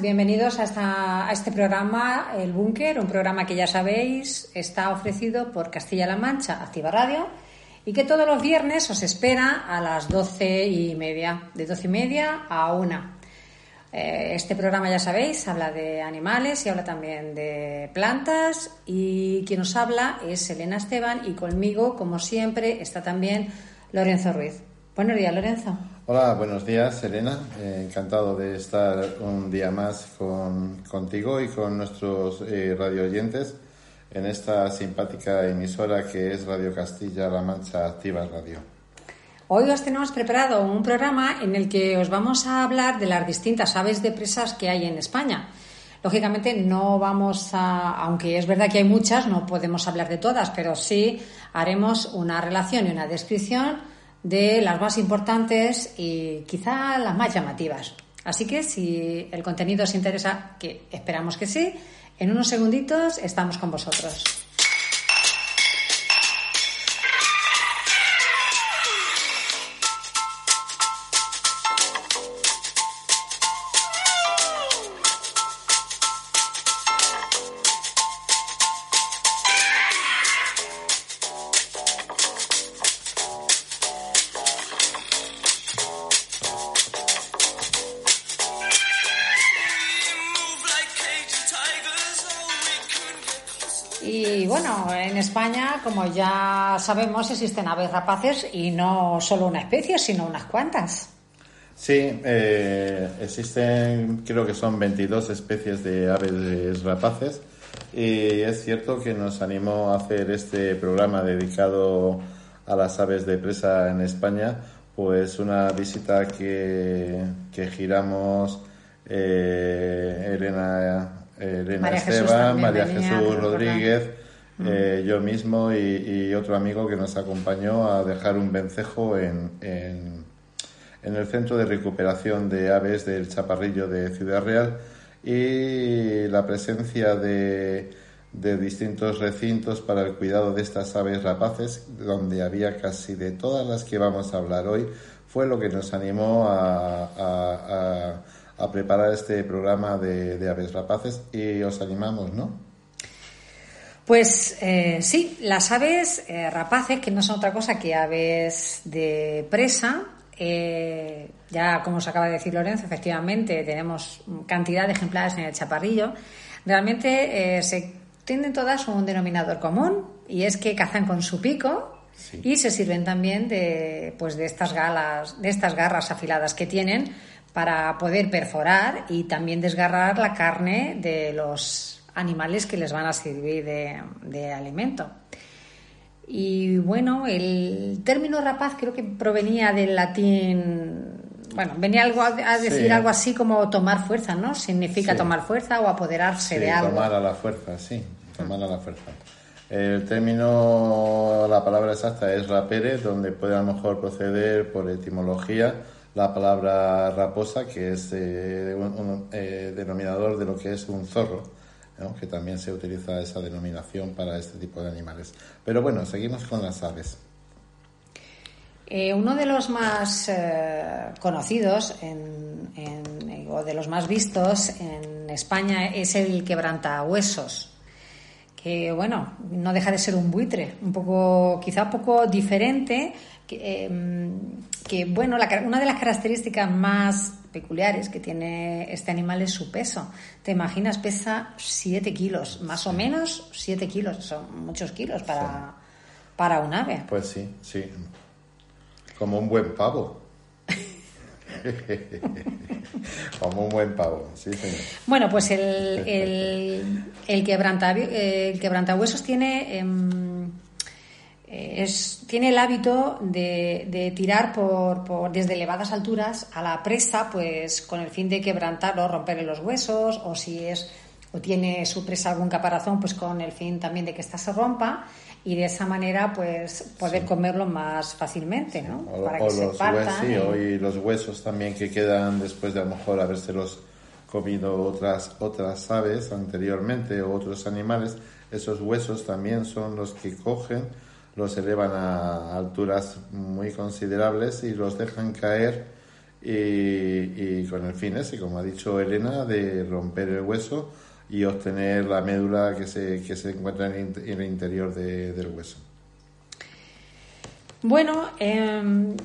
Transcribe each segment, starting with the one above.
Bienvenidos a, este programa El Búnker, un programa que ya sabéis está ofrecido por Castilla-La Mancha, Activa Radio, y que todos los viernes os espera a las doce y media, de doce y media a una. Eh, este programa, ya sabéis, habla de animales y habla también de plantas, y quien os habla es Elena Esteban, y conmigo, como siempre, está también Lorenzo Ruiz. Buenos días, Lorenzo. Hola, buenos días, Elena. Eh, encantado de estar un día más contigo y con nuestros eh, radio oyentes en esta simpática emisora que es Radio Castilla-La Mancha Activa Radio. Hoy os tenemos preparado un programa en el que os vamos a hablar de las distintas aves de presas que hay en España. Lógicamente no vamos a, aunque es verdad que hay muchas, no podemos hablar de todas, pero sí haremos una relación y una descripción de las más importantes y quizá las más llamativas. Así que si el contenido os interesa, que esperamos que sí, en unos segunditos estamos con vosotros. Como ya sabemos, existen aves rapaces y no solo una especie, sino unas cuantas. Sí, eh, existen, creo que son 22 especies de aves rapaces y es cierto que nos animó a hacer este programa dedicado a las aves de presa en España, pues una visita que, que giramos eh, Elena, Elena Esteban, María Jesús Rodríguez. Eh, yo mismo y, otro amigo que nos acompañó a dejar un vencejo en, en, el centro de recuperación de aves del Chaparrillo de Ciudad Real y la presencia de, de distintos recintos para el cuidado de estas aves rapaces, donde había casi de todas las que vamos a hablar hoy, fue lo que nos animó a, a, a, preparar este programa de, de aves rapaces y os animamos, ¿no? Pues eh, sí, las aves eh, rapaces, que no son otra cosa que aves de presa, eh, ya como os acaba de decir Lorenzo, efectivamente tenemos cantidad de ejemplares en el chaparrillo, realmente se tienen todas un denominador común y es que cazan con su pico y se sirven también de, pues de estas galas, de estas garras afiladas que tienen para poder perforar y también desgarrar la carne de los animales que les van a servir de, alimento. Y bueno, el término rapaz creo que provenía del latín, bueno, venía algo a, decir algo así como tomar fuerza, ¿no? Significa tomar fuerza o apoderarse de algo. Tomar a la fuerza, sí, tomar a la fuerza. El término, la palabra exacta es rapere, donde puede a lo mejor proceder por etimología la palabra raposa, que es eh, un, eh, denominador de lo que es un zorro que también se utiliza esa denominación para este tipo de animales. Pero bueno, seguimos con las aves. Eh, uno de los más eh, conocidos o de los más vistos en España es el quebrantahuesos, que bueno, no deja de ser un buitre, un poco, quizá un poco diferente, que, em, que bueno, una de las características más peculiares que tiene este animal es su peso. ¿Te imaginas? Pesa 7 kilos, más o menos 7 kilos, son muchos kilos para, para un ave. Pues sí, sí. Como un buen pavo. Como un buen pavo, sí, señor. Bueno, pues el, el, el, quebranta, quebrantahuesos tiene... Em, eh, es, tiene el hábito de, tirar por, desde elevadas alturas a la presa, pues con el fin de quebrantarlo, romperle los huesos, o si es o tiene su presa algún caparazón, pues con el fin también de que ésta se rompa y de esa manera pues poder comerlo más fácilmente, ¿no? O, Para que se los partan. y... los huesos también que quedan después de a lo mejor habérselos comido otras otras aves anteriormente o otros animales, esos huesos también son los que cogen los elevan a alturas muy considerables y los dejan caer y, con el fin ese, como ha dicho Elena, de romper el hueso y obtener la médula que se, que se encuentra en, el interior del hueso. Bueno, em,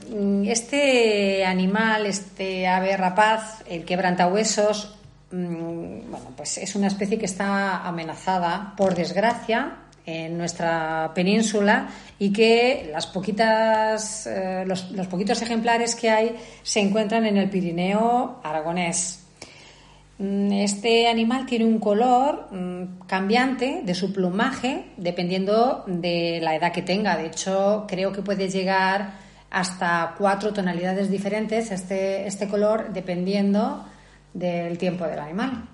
este animal, este ave rapaz, el quebrantahuesos, mm, bueno, pues es una especie que está amenazada, por desgracia, en nuestra península y que las poquitas, eh, los, poquitos ejemplares que hay se encuentran en el Pirineo aragonés. Mm, este animal tiene un color mm, cambiante de su plumaje dependiendo de la edad que tenga. De hecho, creo que puede llegar hasta cuatro tonalidades diferentes este, este color dependiendo del tiempo del animal.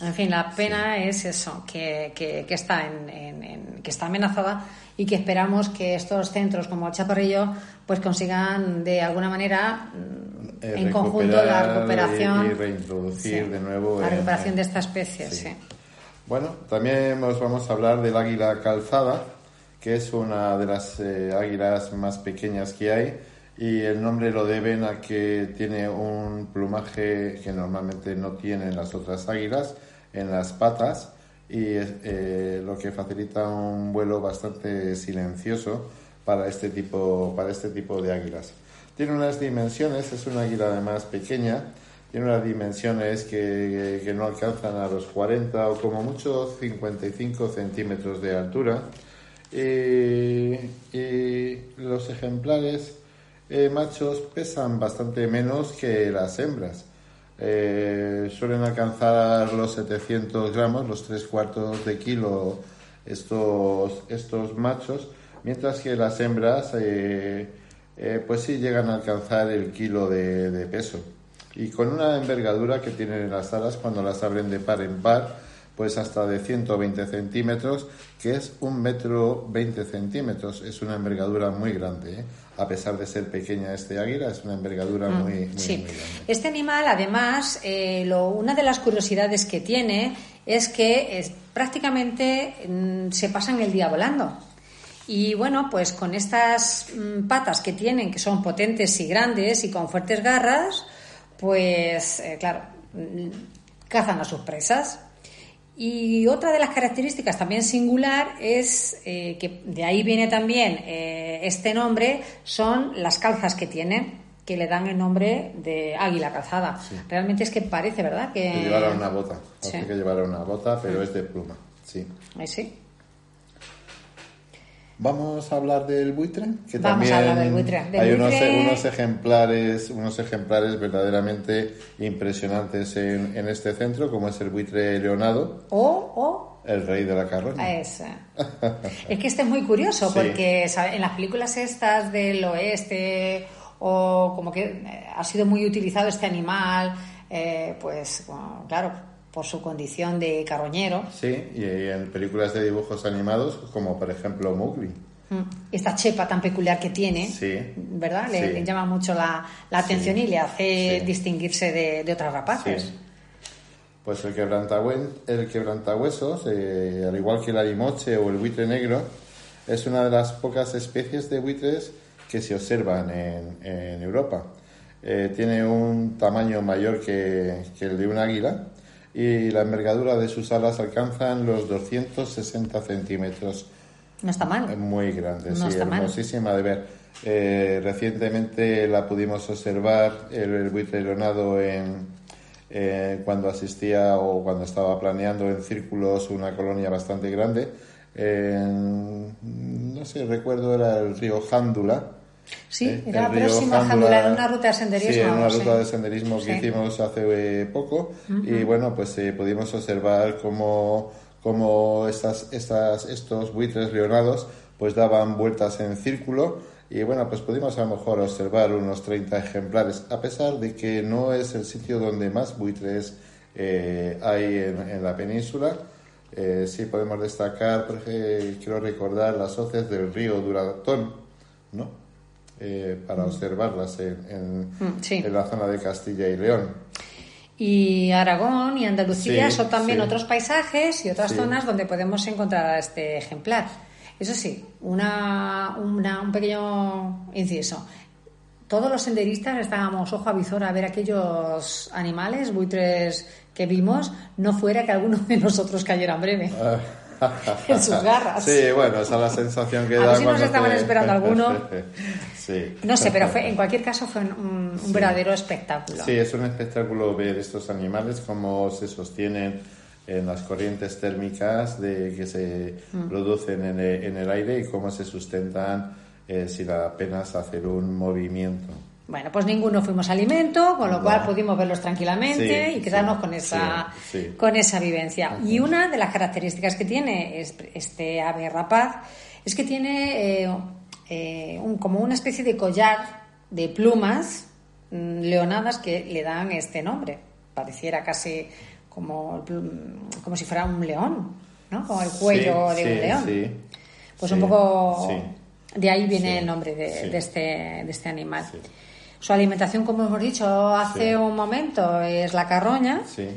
En fin, la pena es eso, que, que, está en, que está amenazada y que esperamos que estos centros como el Chaparrillo pues consigan de alguna manera mm, eh, en conjunto la recuperación y, reintroducir de nuevo la recuperación de esta especie. Sí. Bueno, también nos vamos a hablar del águila calzada, que es una de las eh, águilas más pequeñas que hay y el nombre lo deben a que tiene un plumaje que normalmente no tienen las otras águilas en las patas y eh, lo que facilita un vuelo bastante silencioso para este tipo para este tipo de águilas. Tiene unas dimensiones, es una águila además pequeña, tiene unas dimensiones que, que no alcanzan a los 40 o como mucho 55 centímetros de altura. Y, los ejemplares eh, machos pesan bastante menos que las hembras. Eh, suelen alcanzar los 700 gramos, los tres cuartos de kilo estos, estos machos, mientras que las hembras eh, eh, pues sí llegan a alcanzar el kilo de, peso. Y con una envergadura que tienen las alas cuando las abren de par en par, pues hasta de 120 centímetros, que es un metro 20 centímetros. Es una envergadura muy grande a pesar de ser pequeña este águila, es una envergadura mm, muy, muy, sí. grande. Este animal, además, eh, lo, una de las curiosidades que tiene es que prácticamente mm, se pasan el día volando. Y bueno, pues con estas mm, patas que tienen, que son potentes y grandes y con fuertes garras, pues eh, claro, cazan a sus presas. Y otra de las características también singular es eh, que de ahí viene también eh, este nombre, son las calzas que tiene, que le dan el nombre de águila calzada. Realmente es que parece, ¿verdad? Que, que llevara una bota, parece que llevara una bota, pero es de pluma, sí. Ahí sí. Vamos a hablar del buitre, que Vamos también a hablar del buitre. hay Unos, unos, ejemplares, unos ejemplares verdaderamente impresionantes en, en, este centro, como es el buitre leonado. O, o el rey de la carroña. Es, es que este es muy curioso, porque en las películas estas del oeste, o como que eh, ha sido muy utilizado este animal, eh, pues claro, por su condición de carroñero. Sí, y en películas de dibujos animados, como por ejemplo Mowgli. Mm. Esta chepa tan peculiar que tiene, sí, ¿verdad? Le, llama mucho la, atención y le hace distinguirse de, otras rapaces. Pues el, el quebrantahuesos, eh, al igual que el arimoche o el buitre negro, es una de las pocas especies de buitres que se observan en, Europa. Eh, tiene un tamaño mayor que, que el de un águila y la envergadura de sus alas alcanzan los 260 centímetros No está mal. Muy grande, No sí, está mal. hermosísima de ver. Eh, recientemente la pudimos observar, el, el buitre leonado, en, eh, cuando asistía o cuando estaba planeando en círculos una colonia bastante grande. En, no sé, recuerdo era el río Jándula. Sí, Eh, era río próxima Jándula- en una ruta de senderismo. Sí, en una sí. ruta de senderismo que Sí. hicimos hace eh, poco. Y bueno, pues eh, pudimos observar cómo, cómo estas, estas, estos buitres leonados pues daban vueltas en círculo. Y bueno, pues pudimos a lo mejor observar unos 30 ejemplares, a pesar de que no es el sitio donde más buitres eh, hay en, en la península. Eh, sí podemos destacar, por ejemplo, quiero recordar las hoces del río Duratón, ¿no? Eh, para observarlas en, en- Mm, sí. en la zona de Castilla y León. Y Aragón y Andalucía Sí, son también sí. otros paisajes y otras zonas donde podemos encontrar a este ejemplar. Eso sí, una, una- un pequeño inciso. Todos los senderistas estábamos ojo a visor a ver aquellos animales, buitres que vimos, no fuera que alguno de nosotros cayera en breve en sus garras. Sí, bueno, esa es la sensación que A da ver si nos estaban te- esperando alguno. sí. No sé, pero fue, en cualquier caso fue un, un Sí. verdadero espectáculo. Sí, es un espectáculo ver estos animales cómo se sostienen en las corrientes térmicas de, que se Mm. producen en el, en el aire y cómo se sustentan eh, sin apenas hacer un movimiento. Bueno, pues ninguno fuimos alimento, con lo cual pudimos verlos tranquilamente Sí, y quedarnos sí, con esa sí, con esa vivencia. Y una de las características que tiene es- este ave rapaz es que tiene eh, eh, un- como una especie de collar de plumas mm, leonadas que le dan este nombre. Pareciera casi como, plum- como si fuera un león, ¿no? Como el cuello de un león. Pues un poco de ahí viene el nombre de, de este, de este animal. Su alimentación, como hemos dicho hace Sí. un momento, es la carroña. Sí.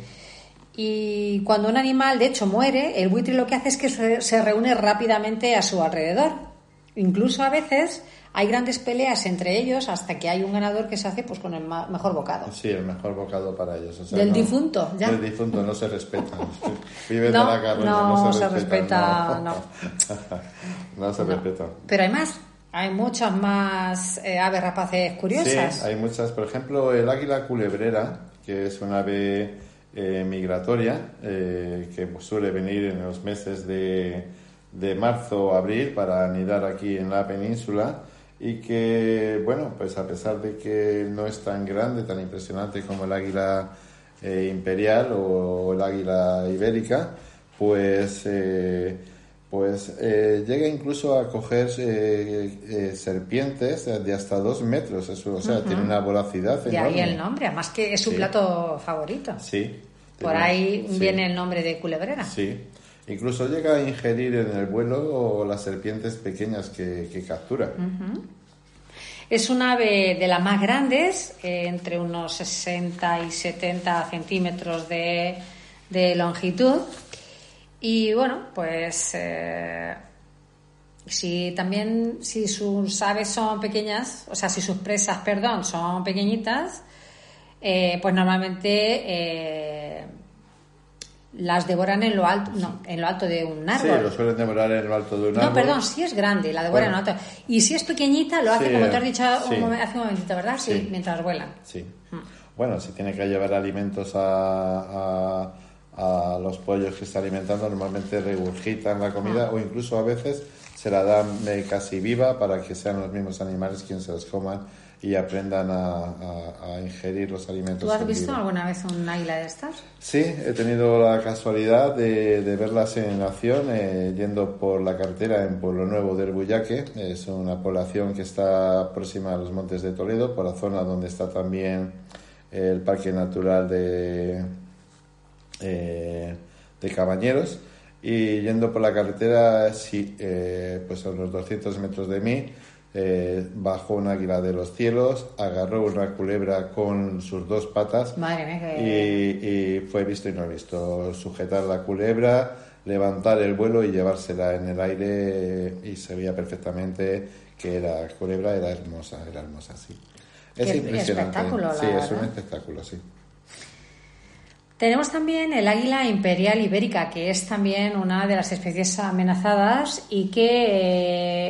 Y cuando un animal, de hecho, muere, el buitre lo que hace es que se, reúne rápidamente a su alrededor. Incluso a veces hay grandes peleas entre ellos hasta que hay un ganador que se hace pues con el mejor bocado. Sí, el mejor bocado para ellos. o sea, Del no- difunto, ya. Del difunto no se respeta. Viven No, de la carroña, no no, se, se respeta. respeta, no. No se respeta. Pero hay más. Hay muchas más eh, aves rapaces curiosas. Sí, hay muchas. Por ejemplo, el águila culebrera, que es una ave eh, migratoria eh, que suele venir en los meses de, de marzo o abril para anidar aquí en la península y que, bueno, pues a pesar de que no es tan grande, tan impresionante como el águila imperial o el águila ibérica, pues... pues eh, llega incluso a coger eh, eh, serpientes de hasta dos metros, eso, o sea, tiene una voracidad De enorme. ahí el nombre, además que es su Sí. plato favorito. Sí. Por tiene- ahí sí, viene el nombre de culebrera. Sí. Incluso llega a ingerir en el vuelo las serpientes pequeñas que, que captura. Es un ave de las más grandes, eh, entre unos 60 y 70 centímetros de, de longitud. Y bueno, pues eh, si también si sus aves son pequeñas, o sea, si sus presas, perdón, son pequeñitas, eh, pues normalmente eh, las devoran en lo alto, no, en lo alto de un Sí, árbol. lo suelen devorar en lo alto de un No, árbol. perdón, si es grande, la devoran Bueno. en alto. Y si es pequeñita, lo hace, Sí, como te has dicho un sí. hace un momentito, ¿verdad? Sí, Sí. mientras vuelan. Sí. Bueno, si tiene que llevar alimentos a, a- a los pollos que está alimentando, normalmente regurgitan la comida o incluso a veces se la dan eh, casi viva para que sean los mismos animales quienes se los coman y aprendan a, a- a ingerir los alimentos. ¿Tú has visto vivo. alguna vez un águila de estas? Sí, he tenido la casualidad de, de verlas en acción eh, yendo por la carretera en Pueblo Nuevo del Buyaque. Es una población que está próxima a los Montes de Toledo, por la zona donde está también el Parque Natural de, eh, de Cabañeros. Y yendo por la carretera, sí, eh, pues a unos 200 metros de mí, eh, bajó un águila de los cielos, agarró una culebra con sus dos patas Madre mía, que... y, y fue visto y no visto. Sujetar la culebra, levantar el vuelo y llevársela en el aire y se veía perfectamente que la culebra era hermosa, era hermosa, sí. Es Qué impresionante. espectáculo, sí, es un espectáculo, sí. Tenemos también el águila imperial ibérica, que es también una de las especies amenazadas y que,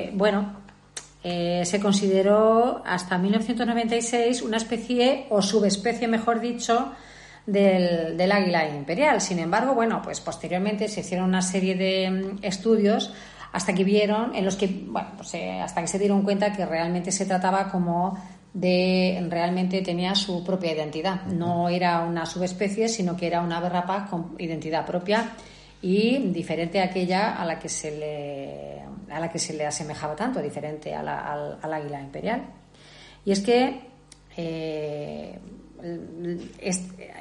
eh, bueno, eh, se consideró hasta 1996 una especie o subespecie, mejor dicho, del, águila imperial. Sin embargo, bueno, pues posteriormente se hicieron una serie de mm, estudios hasta que vieron, en los que, bueno, pues, eh, hasta que se dieron cuenta que realmente se trataba como de realmente tenía su propia identidad. No era una subespecie, sino que era una ave rapaz con identidad propia y diferente a aquella a la que se le, a la que se le asemejaba tanto, diferente al, al, águila imperial. Y es que eh,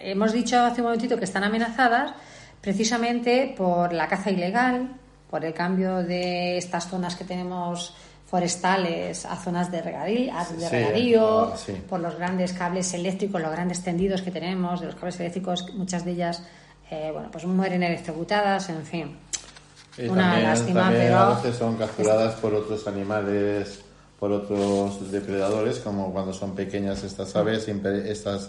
hemos dicho hace un momentito que están amenazadas precisamente por la caza ilegal, por el cambio de estas zonas que tenemos forestales a zonas de regadío, de regadío ah, por los grandes cables eléctricos, los grandes tendidos que tenemos de los cables eléctricos, muchas de ellas eh, bueno, pues mueren electrocutadas, en fin. una lástima, pero... a veces son capturadas por otros animales, por otros depredadores, como cuando son pequeñas estas aves, estas,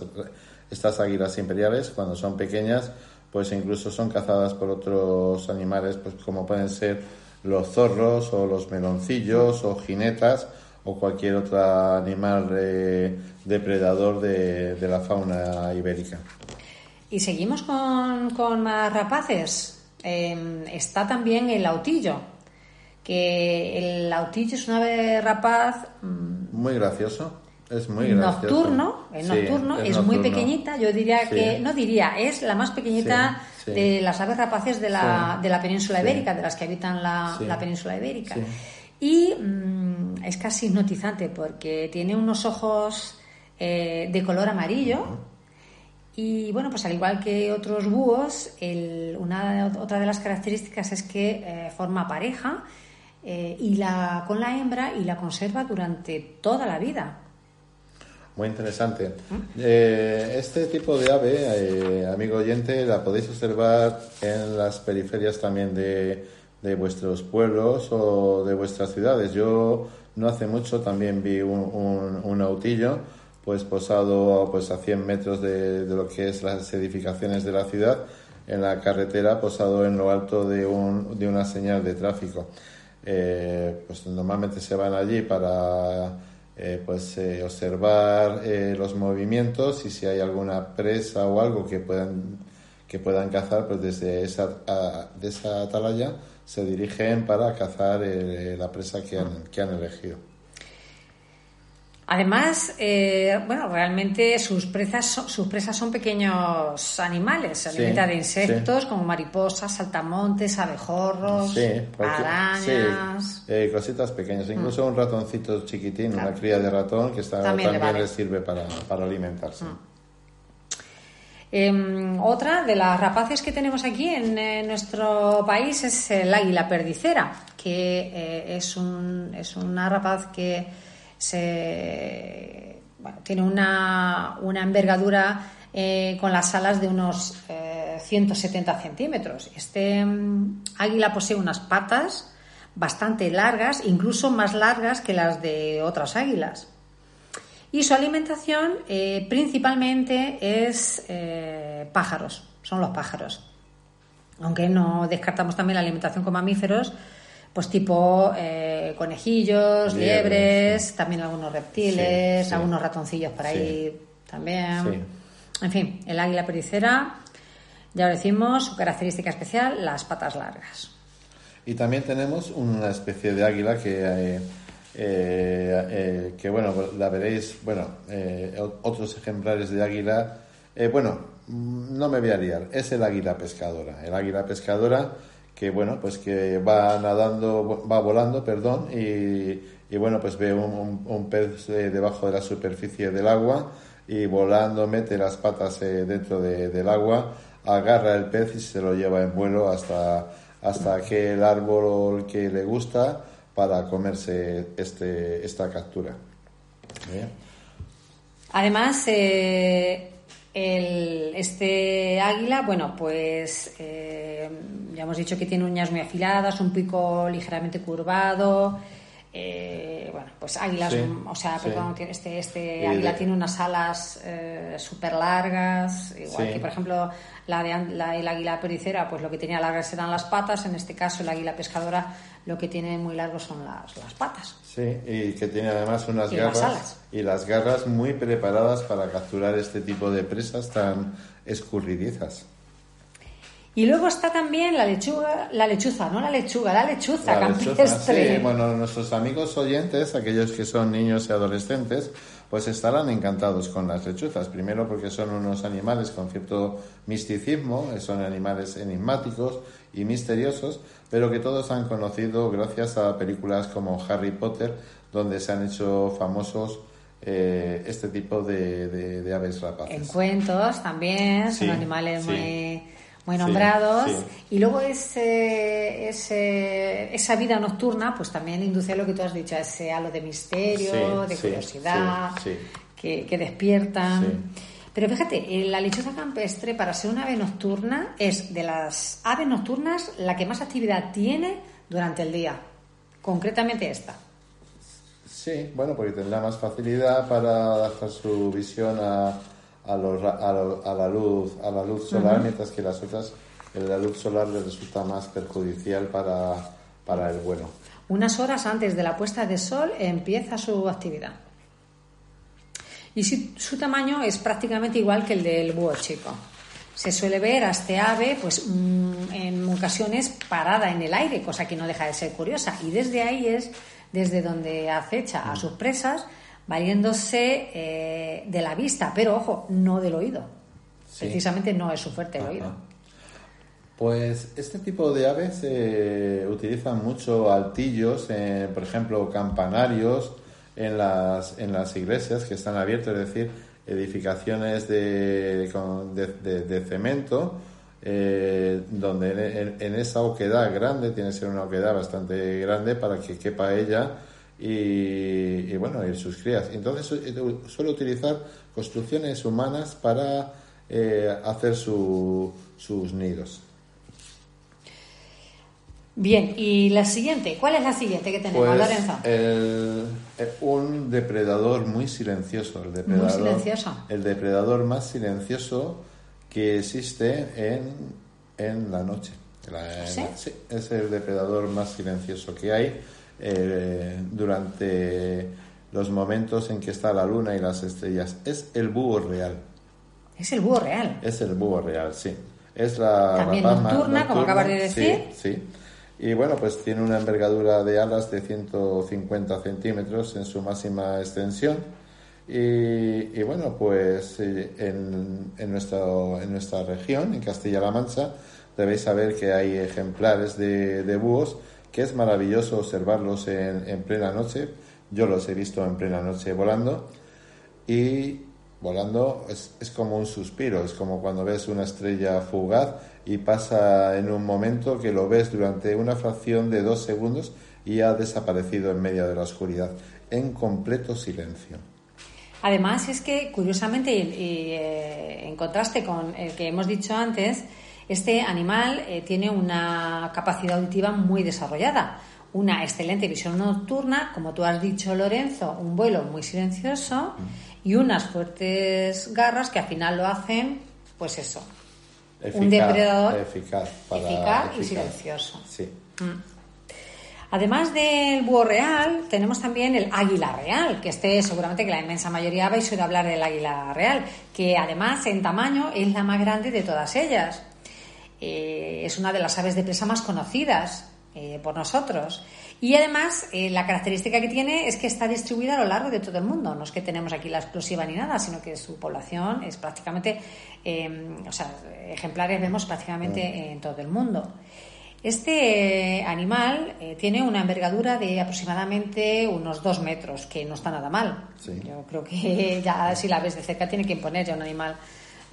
estas águilas imperiales, cuando son pequeñas, pues incluso son cazadas por otros animales, pues como pueden ser los zorros o los meloncillos o jinetas o cualquier otro animal depredador de, la fauna ibérica. Y seguimos con, más rapaces. Em, está también el autillo, que el autillo es un ave rapaz... Mm, muy gracioso. Es muy nocturno, es nocturno, es, muy pequeñita, yo diría que, no diría, es la más pequeñita de las aves rapaces de la, de la península ibérica, de las que habitan la, península ibérica. Y mm, es casi hipnotizante porque tiene unos ojos eh, de color amarillo. Y bueno, pues al igual que otros búhos, una, otra de las características es que eh, forma pareja eh, y la, con la hembra y la conserva durante toda la vida. Muy interesante. Eh, este tipo de ave, eh, amigo oyente, la podéis observar en las periferias también de, de, vuestros pueblos o de vuestras ciudades. Yo no hace mucho también vi un, un, autillo pues posado pues a 100 metros de, de, lo que es las edificaciones de la ciudad en la carretera posado en lo alto de, un, de una señal de tráfico. Eh, pues normalmente se van allí para eh, pues eh, observar eh, los movimientos y si hay alguna presa o algo que puedan que puedan cazar pues desde esa de esa atalaya se dirigen para cazar la presa que han, que han elegido Además, eh, bueno, realmente sus presas, son, sus presas son pequeños animales, se alimenta de insectos como mariposas, saltamontes, abejorros, arañas. Eh, cositas pequeñas, incluso mm. un ratoncito chiquitín, una cría de ratón que está, también, le, sirve para, alimentarse. Mm. Em, otra de las rapaces que tenemos aquí en, nuestro país es el águila perdicera, que eh, es, un, es una rapaz que tiene una, envergadura eh, con las alas de unos 170 eh, centímetros. Este mm, águila posee unas patas bastante largas, incluso más largas que las de otras águilas. Y su alimentación eh, principalmente es pájaros, son los pájaros. Aunque no descartamos también la alimentación con mamíferos, pues tipo eh, conejillos, liebres, también algunos reptiles, algunos ratoncillos por ahí también. En fin, el águila pericera, ya lo decimos, su característica especial, las patas largas. Y también tenemos una especie de águila que, eh, eh, que bueno, la veréis, bueno, otros ejemplares de águila, bueno, no me voy a liar, es el águila pescadora. El águila pescadora que bueno, pues que va nadando, va volando, perdón, y, bueno, pues ve un, pez eh, debajo de la superficie del agua y volando mete las patas eh, dentro del agua, agarra el pez y se lo lleva en vuelo hasta, hasta aquel árbol que le gusta para comerse este, esta captura. Además, eh, el, este águila, bueno, pues eh, ya hemos dicho que tiene uñas muy afiladas, un pico ligeramente curvado, eh, bueno, pues águilas, Sí, o sea, sí. perdón, este, este águila de- tiene unas alas súper largas, igual Sí. que por ejemplo la de la, el águila pericera, pues lo que tenía largas eran las patas, en este caso el águila pescadora lo que tiene muy largo son las, las patas. Sí, y que tiene además unas Y garras alas. y las garras muy preparadas para capturar este tipo de presas tan escurridizas. Y luego está también la lechuga, la lechuza, no la lechuga, la lechuza La lechuza, campestre. sí, bueno, nuestros amigos oyentes, aquellos que son niños y adolescentes, pues estarán encantados con las lechuzas. Primero porque son unos animales con cierto misticismo, son animales enigmáticos y misteriosos, pero que todos han conocido gracias a películas como Harry Potter, donde se han hecho famosos eh, este tipo de, de- de aves rapaces. En cuentos también, son Sí, animales sí. muy, muy nombrados. sí. Y luego ese, ese- esa vida nocturna, pues también induce a lo que tú has dicho, a ese halo de misterio, Sí, de sí, curiosidad, sí, sí. Que, que despiertan. Sí. Pero fíjate, eh, la lechuza campestre, para ser una ave nocturna, es de las aves nocturnas la que más actividad tiene durante el día. Concretamente esta. Sí, bueno, porque tendrá más facilidad para adaptar su visión a, a, los a, lo- a la luz a la luz solar, mientras que las otras eh, la luz solar le resulta más perjudicial para, para el vuelo. Unas horas antes de la puesta de sol empieza su actividad. Y si- su tamaño es prácticamente igual que el del búho chico. Se suele ver a este ave, pues mm, en ocasiones parada en el aire, cosa que no deja de ser curiosa. Y desde ahí es desde donde acecha a sus presas, valiéndose eh, de la vista, pero ojo, no del oído. Sí. Precisamente no es su fuerte el oído. Pues este tipo de aves eh, utilizan mucho altillos, eh, por ejemplo, campanarios en las, en las iglesias que están abiertos, es decir, edificaciones de, de, de- de cemento, eh, donde en, en- en esa oquedad grande, tiene que ser una oquedad bastante grande para que quepa ella y, y, bueno, y sus crías. Entonces su- suele utilizar construcciones humanas para eh, hacer su- sus nidos. Bien, y la siguiente, ¿cuál es la siguiente que tenemos, Pues Lorenzo? el- eh, un depredador muy silencioso, el depredador, silencioso. el depredador más silencioso que existe en, en la noche. La- ¿Sí? sí, es el depredador más silencioso que hay eh, durante los momentos en que está la luna y las estrellas. Es el búho real. Es el búho real. Es el búho real, sí. Es la También rapaz nocturna, como acabas de decir. Sí, Y bueno, pues tiene una envergadura de alas de 150 centímetros en su máxima extensión. Y, y bueno, pues eh, en, en, nuestro- en nuestra región, en Castilla-La Mancha, debéis saber que hay ejemplares de, de búhos que es maravilloso observarlos en, en plena noche. Yo los he visto en plena noche volando y volando es, es como un suspiro, es como cuando ves una estrella fugaz y pasa en un momento que lo ves durante una fracción de dos segundos y ha desaparecido en medio de la oscuridad, en completo silencio. Además, es que, curiosamente, y, y, eh, en contraste con el que hemos dicho antes, este animal eh, tiene una capacidad auditiva muy desarrollada, una excelente visión nocturna, como tú has dicho, Lorenzo, un vuelo muy silencioso y unas fuertes garras que al final lo hacen, pues eso, un depredador eficaz, para- eficaz y silencioso. Sí. Además del búho real, tenemos también el águila real, que este seguramente que la inmensa mayoría a oír hablar del águila real, que además en tamaño es la más grande de todas ellas. Eh, es una de las aves de presa más conocidas eh, por nosotros. Y además, eh, la característica que tiene es que está distribuida a lo largo de todo el mundo. No es que tenemos aquí la exclusiva ni nada, sino que su población es prácticamente, eh, o sea, ejemplares vemos prácticamente en todo el mundo. Este animal eh, tiene una envergadura de aproximadamente unos dos metros, que no está nada mal. Sí. Yo creo que ya si la ves de cerca tiene que imponer ya un animal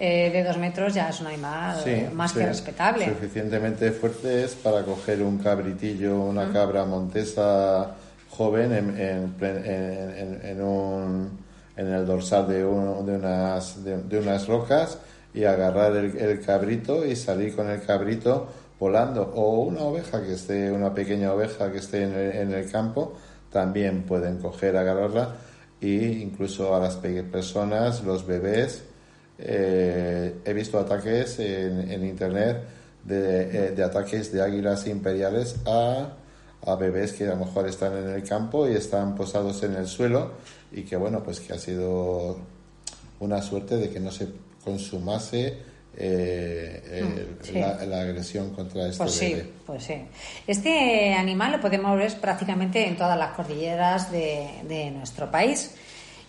eh, de dos metros, ya es un animal Sí, más sí, que respetable. Suficientemente fuertes para coger un cabritillo, una cabra montesa joven en, en, en- un, en el dorsal de, un- de, unas, de, de unas rocas y agarrar el, el cabrito y salir con el cabrito volando. O una oveja que esté, una pequeña oveja que esté en el, en el campo, también pueden coger, agarrarla e incluso a las personas, los bebés. Eh, he visto ataques en, internet de, de, ataques de águilas imperiales a, a bebés que a lo mejor están en el campo y están posados en el suelo y que bueno, pues que ha sido una suerte de que no se consumase eh, mm, la, agresión contra este pues sí, Pues sí. Este animal lo podemos ver prácticamente en todas las cordilleras de, nuestro país.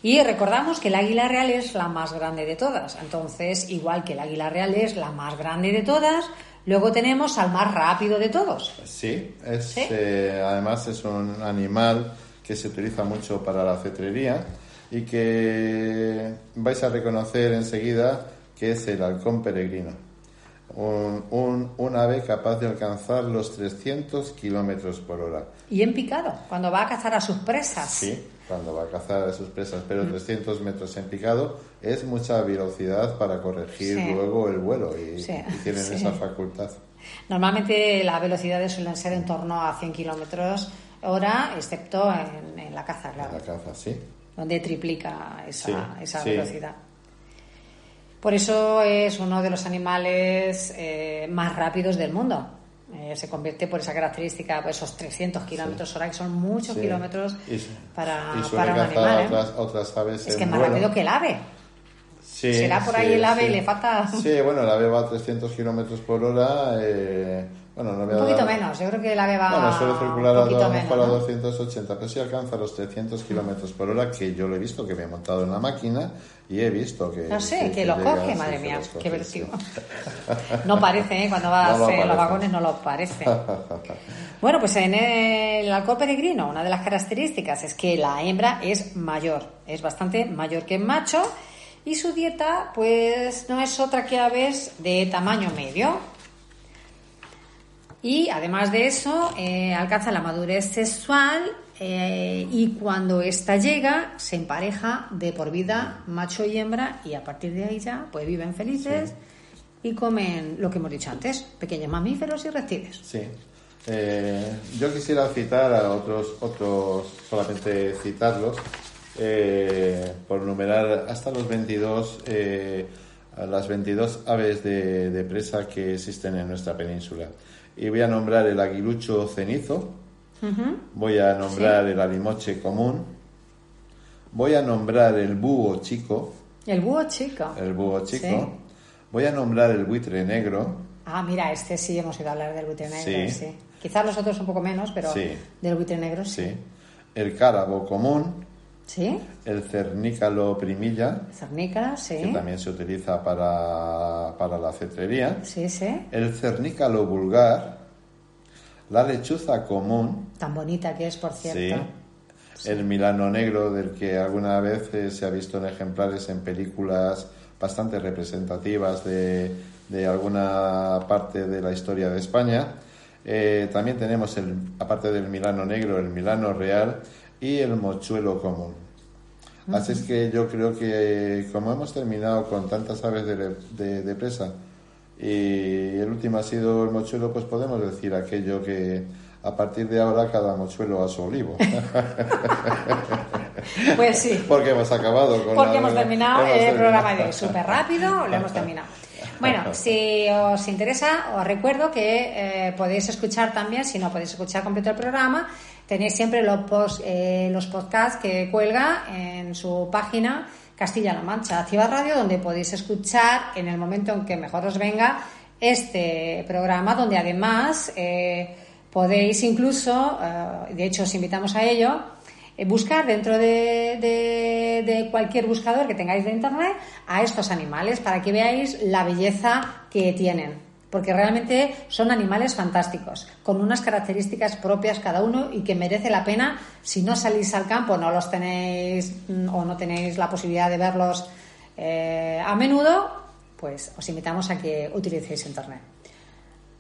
Y recordamos que el águila real es la más grande de todas. Entonces, igual que el águila real es la más grande de todas, luego tenemos al más rápido de todos. Sí, es, eh, además es un animal que se utiliza mucho para la cetrería y que vais a reconocer enseguida que es el halcón peregrino. Un, un, ave capaz de alcanzar los 300 kilómetros por hora. Y en picado, cuando va a cazar a sus presas. Sí, cuando va a cazar a sus presas, pero 300 mm. metros en picado es mucha velocidad para corregir luego el vuelo y, tienen esa facultad. Normalmente las velocidades suelen ser en torno a 100 kilómetros hora, excepto en, la caza, claro. En la caza, sí. Donde triplica esa, esa velocidad. Por eso es uno de los animales eh, más rápidos del mundo. Eh, se convierte por esa característica, por esos 300 kilómetros hora, que son muchos kilómetros para, para un animal. ¿eh? Otras, aves es que es más rápido que el ave. Será por ahí el ave y le falta. Sí, bueno, el ave va a 300 kilómetros por hora. Eh, bueno, no un poquito menos, yo creo que ave va bueno, suele circular a, a 280, pero sí alcanza los 300 kilómetros por hora, que yo lo he visto, que me he montado en la máquina y he visto que... No sé, que, lo coge, madre mía, qué vertigo. no parece, ¿eh? cuando vas en los vagones no lo parece. bueno, pues en el alcohol peregrino, una de las características es que la hembra es mayor, es bastante mayor que el macho, y su dieta, pues, no es otra que aves de tamaño medio, y además de eso, eh, alcanza la madurez sexual eh, y cuando ésta llega, se empareja de por vida macho y hembra y a partir de ahí ya pues viven felices y comen lo que hemos dicho antes, pequeños mamíferos y reptiles. Sí. Eh, yo quisiera citar a otros, otros solamente citarlos, por numerar hasta los 22, las 22 aves de presa que existen en nuestra península y voy a nombrar el aguilucho cenizo, voy a nombrar el alimoche común, voy a nombrar el búho chico. El búho chico. El búho chico. Voy a nombrar el buitre negro. Ah, mira, este sí hemos ido a hablar del buitre negro, sí. Quizás los otros un poco menos, pero del buitre negro sí. El cárabo común. Sí. El cernícalo primilla. Cernícalo, sí. Que también se utiliza para, para la cetrería. Sí, sí. El cernícalo vulgar. La lechuza común. Tan bonita que es, por cierto. Sí. El milano negro, del que alguna vez eh, se ha visto en ejemplares en películas bastante representativas de, de alguna parte de la historia de España. Eh, también tenemos, el, aparte del milano negro, el milano real y el mochuelo común. Así es que yo creo que como hemos terminado con tantas aves de, de, presa y el último ha sido el mochuelo, pues podemos decir aquello que a partir de ahora cada mochuelo a su olivo. pues sí. Porque hemos acabado con Porque hemos terminado el programa de súper rápido, lo hemos terminado. Bueno, si os interesa, os recuerdo que eh, podéis escuchar también, si no podéis escuchar completo el programa, tenéis siempre eh, los podcasts que cuelga en su página Castilla-La Mancha Activa Radio, donde podéis escuchar en el momento en que mejor os venga este programa, donde además eh, podéis incluso, eh, de hecho os invitamos a ello, buscar dentro de, de, cualquier buscador que tengáis de internet a estos animales para que veáis la belleza que tienen porque realmente son animales fantásticos, con unas características propias cada uno y que merece la pena, si no salís al campo, no los tenéis mm, o no tenéis la posibilidad de verlos eh, a menudo, pues os invitamos a que utilicéis Internet.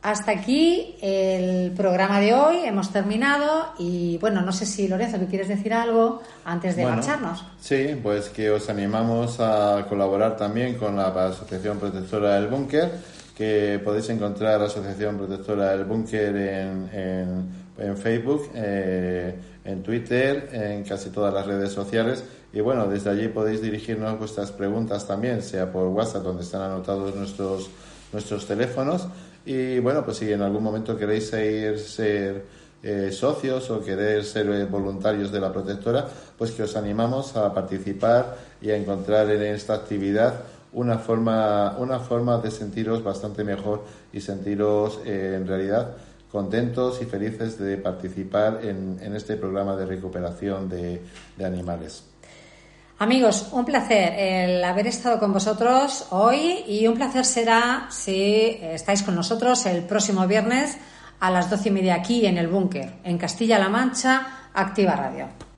Hasta aquí el programa de hoy, hemos terminado y bueno, no sé si Lorenzo, ¿tú quieres decir algo antes de marcharnos? Sí, pues que os animamos a colaborar también con la Asociación Protectora del Búnker que podéis encontrar la Asociación Protectora del Búnker en, en Facebook, eh, en Twitter, en casi todas las redes sociales. Y bueno, desde allí podéis dirigirnos vuestras preguntas también, sea por WhatsApp, donde están anotados nuestros, nuestros teléfonos. Y bueno, pues si en algún momento queréis ser, ser eh, socios o querer ser eh, voluntarios de la protectora, pues que os animamos a participar y a encontrar en esta actividad una forma, de sentiros bastante mejor y sentiros eh, en realidad contentos y felices de participar en, este programa de recuperación de, animales. Amigos, un placer el haber estado con vosotros hoy y un placer será si estáis con nosotros el próximo viernes a las doce y media aquí en el búnker, en Castilla-La Mancha, Activa Radio.